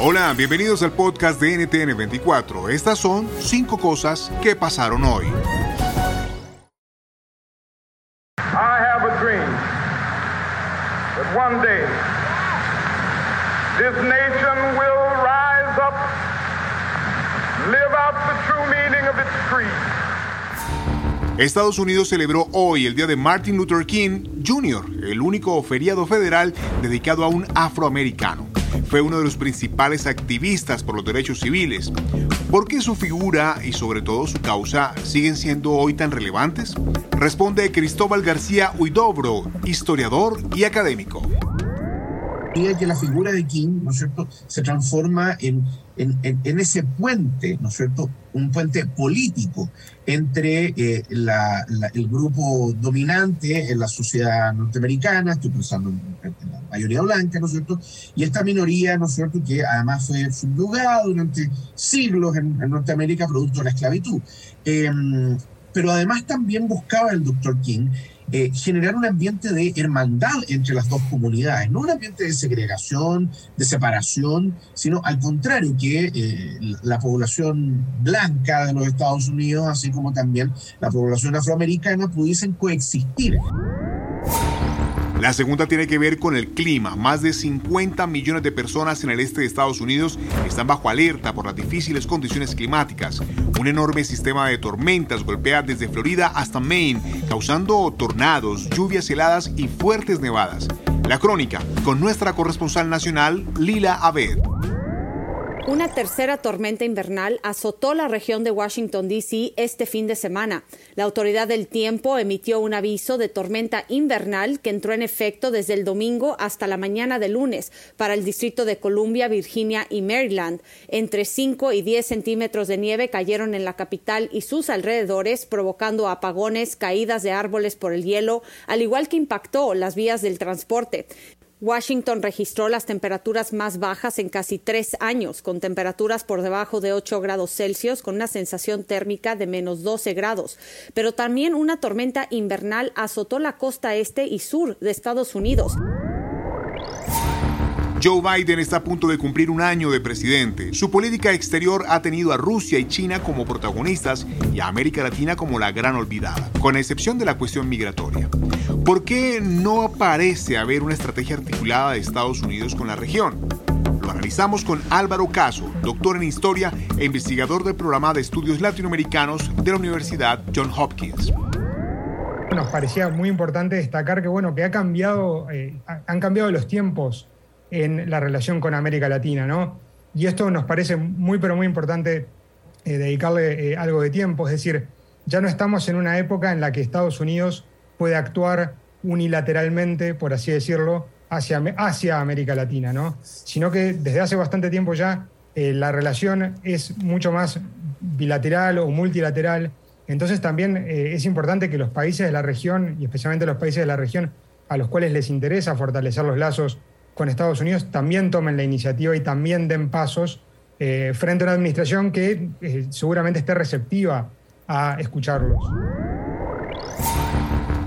Hola, bienvenidos al podcast de NTN 24. Estas son cinco cosas que pasaron hoy. I have a dream that one day this nation will rise up, live out the true meaning of its creed. Estados Unidos celebró hoy el día de Martin Luther King Jr., el único feriado federal dedicado a un afroamericano. Fue uno de los principales activistas por los derechos civiles. ¿Por qué su figura y sobre todo su causa siguen siendo hoy tan relevantes? Responde Cristóbal García Huidobro, historiador y académico que la figura de King, ¿no es cierto?, se transforma en, en, en, ese puente, ¿no es cierto?, un puente político entre eh, la, el grupo dominante en la sociedad norteamericana, estoy pensando en, la mayoría blanca, ¿no es cierto?, y esta minoría, ¿no es cierto?, que además fue subyugada durante siglos en, Norteamérica producto de la esclavitud. Em, pero además también buscaba el doctor King eh, generar un ambiente de hermandad entre las dos comunidades, no un ambiente de segregación, de separación, sino al contrario, que eh, la población blanca de los Estados Unidos, así como también la población afroamericana, pudiesen coexistir. La segunda tiene que ver con el clima. Más de 50 millones de personas en el este de Estados Unidos están bajo alerta por las difíciles condiciones climáticas. Un enorme sistema de tormentas golpea desde Florida hasta Maine, causando tornados, lluvias heladas y fuertes nevadas. La crónica con nuestra corresponsal nacional, Lila Abed. Una tercera tormenta invernal azotó la región de Washington, D.C. este fin de semana. La Autoridad del Tiempo emitió un aviso de tormenta invernal que entró en efecto desde el domingo hasta la mañana de lunes para el Distrito de Columbia, Virginia y Maryland. Entre 5 y 10 centímetros de nieve cayeron en la capital y sus alrededores, provocando apagones, caídas de árboles por el hielo, al igual que impactó las vías del transporte. Washington registró las temperaturas más bajas en casi tres años, con temperaturas por debajo de 8 grados Celsius, con una sensación térmica de menos 12 grados. Pero también una tormenta invernal azotó la costa este y sur de Estados Unidos. Joe Biden está a punto de cumplir un año de presidente. Su política exterior ha tenido a Rusia y China como protagonistas y a América Latina como la gran olvidada, con excepción de la cuestión migratoria. ¿Por qué no parece haber una estrategia articulada de Estados Unidos con la región? Lo analizamos con Álvaro Caso, doctor en historia e investigador del programa de estudios latinoamericanos de la Universidad John Hopkins nos parecía muy importante destacar que bueno que ha cambiado eh, han cambiado los tiempos en la relación con América Latina, ¿no? Y esto nos parece muy, pero muy importante eh, dedicarle eh, algo de tiempo, es decir, ya no estamos en una época en la que Estados Unidos puede actuar unilateralmente, por así decirlo, hacia, hacia América Latina, ¿no? Sino que desde hace bastante tiempo ya eh, la relación es mucho más bilateral o multilateral. Entonces también es importante que los países de la región, y especialmente los países de la región a los cuales les interesa fortalecer los lazos con Estados Unidos también tomen la iniciativa y también den pasos eh, frente a una administración que eh, seguramente esté receptiva a escucharlos.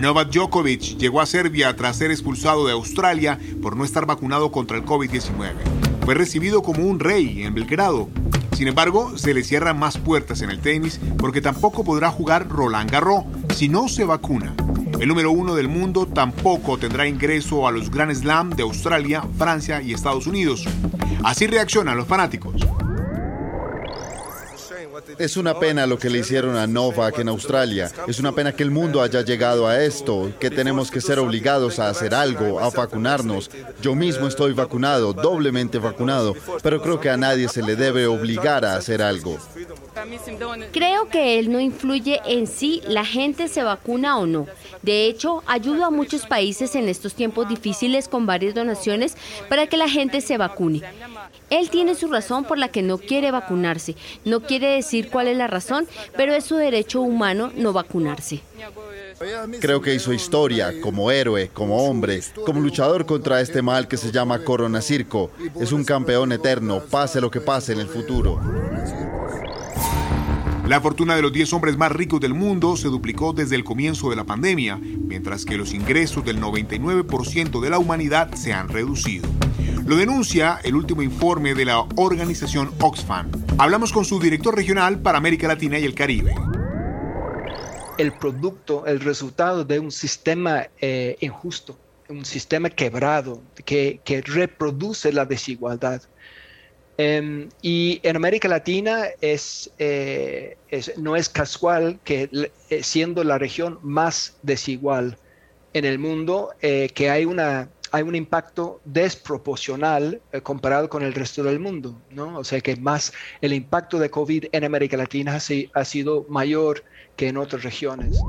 Novak Djokovic llegó a Serbia tras ser expulsado de Australia por no estar vacunado contra el COVID-19. Fue recibido como un rey en Belgrado. Sin embargo, se le cierran más puertas en el tenis porque tampoco podrá jugar Roland Garros si no se vacuna. El número uno del mundo tampoco tendrá ingreso a los Grand Slam de Australia, Francia y Estados Unidos. Así reaccionan los fanáticos. Es una pena lo que le hicieron a Novak en Australia. Es una pena que el mundo haya llegado a esto, que tenemos que ser obligados a hacer algo, a vacunarnos. Yo mismo estoy vacunado, doblemente vacunado, pero creo que a nadie se le debe obligar a hacer algo. Creo que él no influye en si la gente se vacuna o no. De hecho, ayuda a muchos países en estos tiempos difíciles con varias donaciones para que la gente se vacune. Él tiene su razón por la que no quiere vacunarse. No quiere decir cuál es la razón, pero es su derecho humano no vacunarse. Creo que hizo historia como héroe, como hombre, como luchador contra este mal que se llama Corona Circo. Es un campeón eterno, pase lo que pase en el futuro. La fortuna de los 10 hombres más ricos del mundo se duplicó desde el comienzo de la pandemia, mientras que los ingresos del 99% de la humanidad se han reducido. Lo denuncia el último informe de la organización Oxfam. Hablamos con su director regional para América Latina y el Caribe. El producto, el resultado de un sistema eh, injusto, un sistema quebrado que, que reproduce la desigualdad. Em, y en América Latina es, eh, no es casual que eh, siendo la región más desigual en el mundo, eh, que hay, una, hay un impacto desproporcional comparado con el resto del mundo, ¿no? O sea que más el impacto de COVID en América Latina ha sido mayor que en otras regiones.